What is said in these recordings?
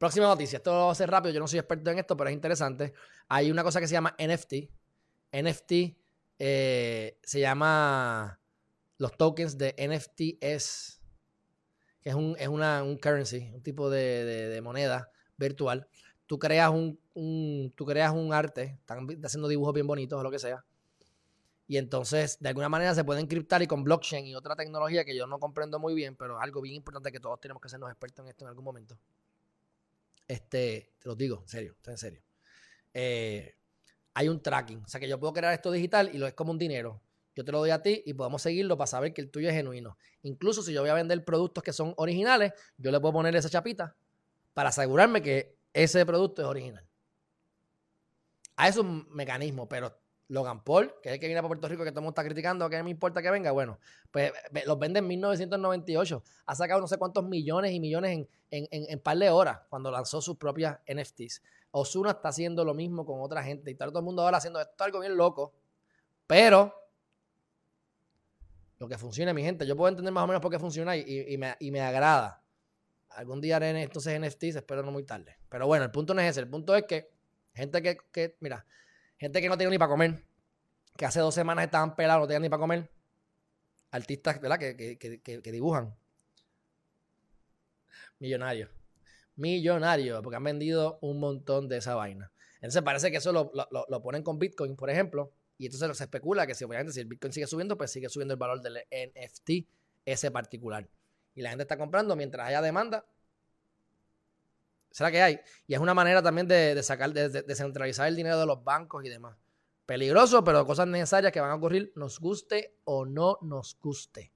Próxima noticia. Esto va a ser rápido. Yo no soy experto en esto, pero es interesante. Hay una cosa que se llama NFT. NFT eh, se llama los tokens de NFTs, que es un, una, un currency, un tipo de, moneda virtual. Tú creas un, tú creas un arte, están haciendo dibujos bien bonitos o lo que sea. Y entonces, de alguna manera se puede encriptar y con blockchain y otra tecnología que yo no comprendo muy bien, pero algo bien importante que todos tenemos que hacernos expertos en esto en algún momento. Este, te lo digo, en serio, en serio. Eh, hay un tracking. O sea que yo puedo crear esto digital y lo es como un dinero. Yo te lo doy a ti y podemos seguirlo para saber que el tuyo es genuino. Incluso si yo voy a vender productos que son originales, yo le puedo poner esa chapita para asegurarme que ese producto es original. A eso es un mecanismo, pero Logan Paul, que es el que viene a Puerto Rico, que todo el mundo está criticando, que me importa que venga, bueno, pues los vende en 1998. Ha sacado no sé cuántos millones y millones en, en, en, par de horas cuando lanzó sus propias NFTs. Osuna está haciendo lo mismo con otra gente y está todo el mundo ahora haciendo esto algo bien loco. Pero lo que funciona, mi gente, yo puedo entender más o menos por qué funciona y, me, y me agrada. Algún día haré entonces NFTs, espero no muy tarde. Pero bueno, el punto no es ese. El punto es que gente que, que mira, Gente que no tiene ni para comer, que hace dos semanas estaban pelados, no tenían ni para comer. Artistas, ¿verdad? Que, dibujan. Millonarios. Millonarios, porque han vendido un montón de esa vaina. Entonces parece que eso lo, ponen con Bitcoin, por ejemplo, y entonces se especula que si, obviamente, si el Bitcoin sigue subiendo, pues sigue subiendo el valor del NFT ese particular. Y la gente está comprando mientras haya demanda. ¿Será que hay? Y es una manera también de, sacar, de, descentralizar el dinero de los bancos y demás. Peligroso, pero cosas necesarias que van a ocurrir, nos guste o no nos guste.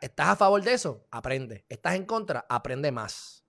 ¿Estás a favor de eso? Aprende. ¿Estás en contra? Aprende más.